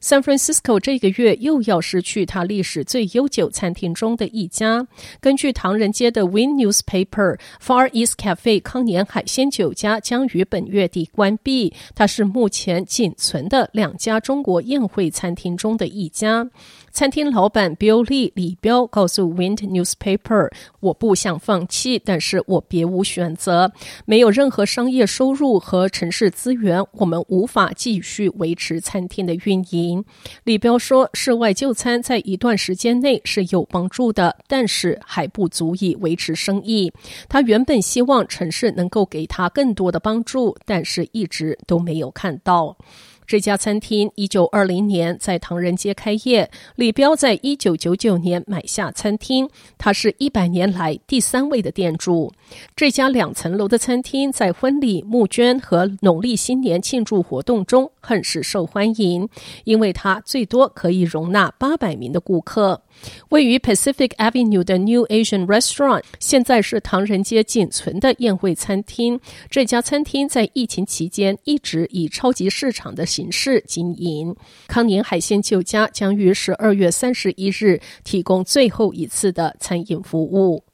San Francisco 这个月又要失去它历史最悠久餐厅中的一家。根据唐人街的 Win Newspaper，Far East Cafe 康年海鲜酒家将于本月底关闭。它是目前仅存的两家中国宴会餐厅中的一家。餐厅老板 Bill Lee 李彪告诉 Wind Newspaper：“ 我不想放弃，但是我别无选择。没有任何商业收入和城市资源，我们无法继续维持餐厅的运”李彪说：“室外就餐在一段时间内是有帮助的，但是还不足以维持生意。他原本希望城市能够给他更多的帮助，但是一直都没有看到。”这家餐厅一九二零年在唐人街开业，李彪在一九九九年买下餐厅，他是一百年来第三位的店主。这家两层楼的餐厅在婚礼、募捐和农历新年庆祝活动中很是受欢迎，因为它最多可以容纳八百名的顾客。位于 Pacific Avenue 的 New Asian Restaurant 现在是唐人街仅存的宴会餐厅。这家餐厅在疫情期间一直以超级市场的形式经营。康宁海鲜酒家将于十二月三十一日提供最后一次的餐饮服务。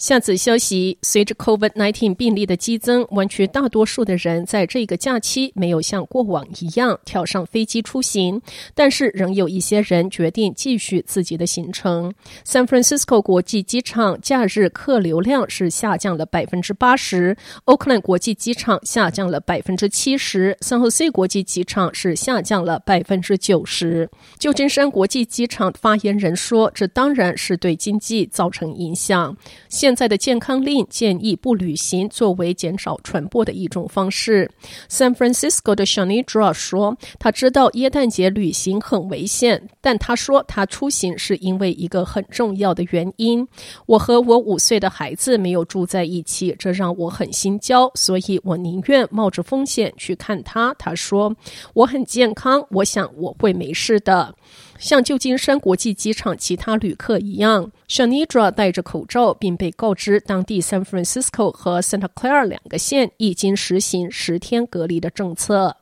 下次消息，随着 COVID-19 病例的激增，湾区大多数的人在这个假期没有像过往一样跳上飞机出行，但是仍有一些人决定继续自己的行程。San Francisco 国际机场假日客流量是下降了百分之八十，Oakland 国际机场下降了百分之七十，San Jose 国际机场是下降了百分之九十。旧金山国际机场发言人说：“这当然是对经济造成影响。”现现在的健康令建议不旅行，作为减少传播的一种方式。San Francisco 的 Shanidra 说：“他知道耶诞节旅行很危险，但他说他出行是因为一个很重要的原因。我和我五岁的孩子没有住在一起，这让我很心焦，所以我宁愿冒着风险去看他。”他说：“我很健康，我想我会没事的。”像旧金山国际机场其他旅客一样，Shanidra 戴着口罩，并被告知当地 San Francisco 和 Santa Clara 两个县已经实行十天隔离的政策。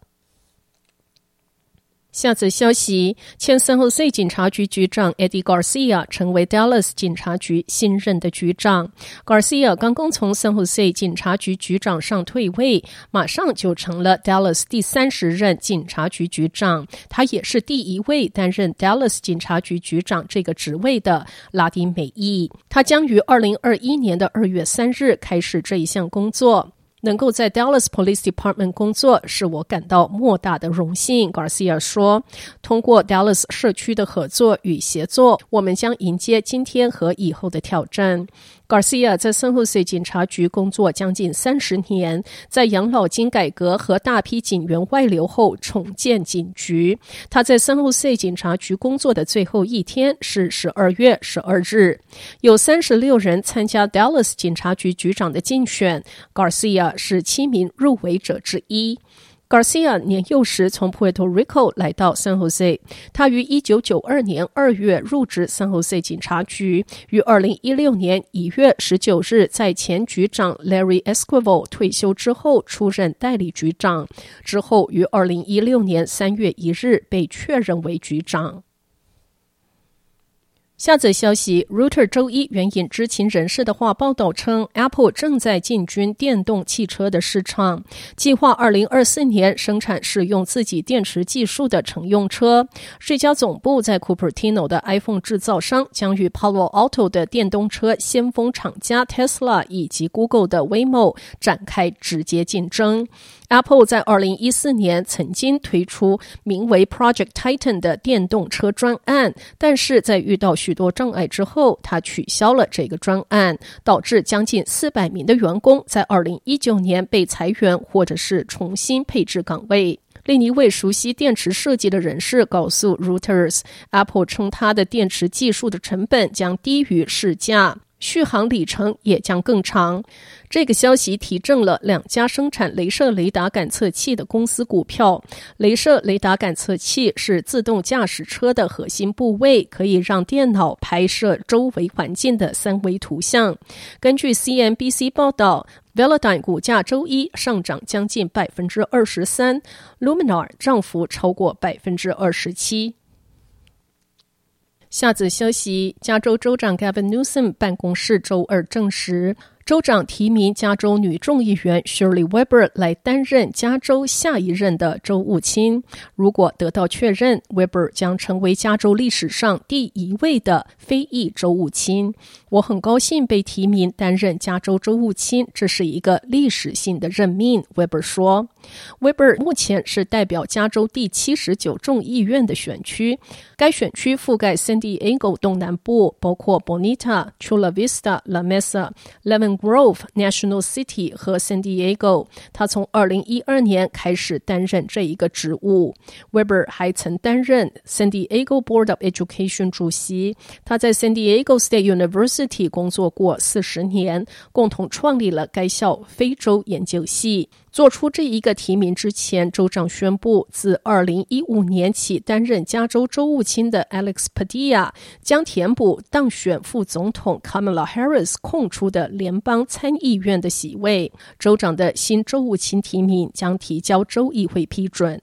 下则消息，前 San Jose 警察局局长 Eddie Garcia 成为 Dallas 警察局新任的局长。Garcia 刚刚从 San Jose 警察局局长上退位，马上就成了 Dallas 第三十任警察局局长。他也是第一位担任 Dallas 警察局局长这个职位的拉丁美裔。他将于二零二一年的二月三日开始这一项工作。能够在 Dallas Police Department 工作，是我感到莫大的荣幸。Garcia 说：“通过 Dallas 社区的合作与协作，我们将迎接今天和以后的挑战。” Garcia 在 San Jose 警察局工作将近三十年，在养老金改革和大批警员外流后重建警局。他在 San Jose 警察局工作的最后一天是十二月十二日。有三十六人参加 Dallas 警察局局长的竞选，Garcia 是七名入围者之一。Garcia 年幼时从 Puerto Rico 来到 San Jose，他于一九九二年二月入职 San Jose 警察局，于二零一六年一月十九日在前局长 Larry Esquivel 退休之后出任代理局长，之后于二零一六年三月一日被确认为局长。下则消息，Reuter 周一援引知情人士的话报道称，Apple 正在进军电动汽车的市场，计划二零二四年生产使用自己电池技术的乘用车。这家总部在 Cupertino 的 iPhone 制造商将与 Palo Alto 的电动车先锋厂家 Tesla 以及 Google 的 Waymo 展开直接竞争。Apple 在二零一四年曾经推出名为 Project Titan 的电动车专案，但是在遇到许多障碍之后，他取消了这个专案，导致将近四百名的员工在二零一九年被裁员或者是重新配置岗位。另一位熟悉电池设计的人士告诉 Reuters，Apple 称它的电池技术的成本将低于市价。续航里程也将更长。这个消息提振了两家生产雷射雷达感测器的公司股票。雷射雷达感测器是自动驾驶车的核心部位，可以让电脑拍摄周围环境的三维图像。根据 CNBC 报道，Velodyne 股价周一上涨将近百分之二十三，Luminar 涨幅超过百分之二十七。下则消息，加州州长 Gavin Newsom 办公室周二证实。州长提名加州女众议员 Shirley Weber 来担任加州下一任的州务卿。如果得到确认，Weber 将成为加州历史上第一位的非裔州务卿。我很高兴被提名担任加州州务卿，这是一个历史性的任命，Weber 说。Weber 目前是代表加州第七十九众议院的选区，该选区覆盖 San Diego 东南部，包括 Bonita、Chula Vista、La Mesa、Levin Grove、National City 和 San Diego，他从二零一二年开始担任这一个职务。Webber 还曾担任 San Diego Board of Education 主席，他在 San Diego State University 工作过四十年，共同创立了该校非洲研究系。做出这一个提名之前，州长宣布，自二零一五年起担任加州州务卿的 Alex Padilla 将填补当选副总统 Kamala Harris 空出的联邦参议院的席位。州长的新州务卿提名将提交州议会批准。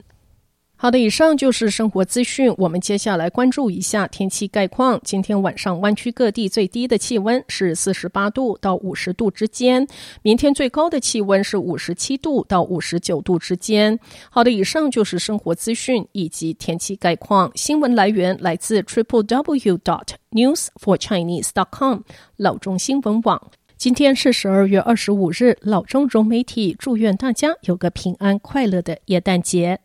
好的，以上就是生活资讯。我们接下来关注一下天气概况。今天晚上湾区各地最低的气温是四十八度到五十度之间，明天最高的气温是五十七度到五十九度之间。好的，以上就是生活资讯以及天气概况。新闻来源来自 triple w dot news for chinese dot com 老中新闻网。今天是十二月二十五日，老中融媒体祝愿大家有个平安快乐的耶诞节。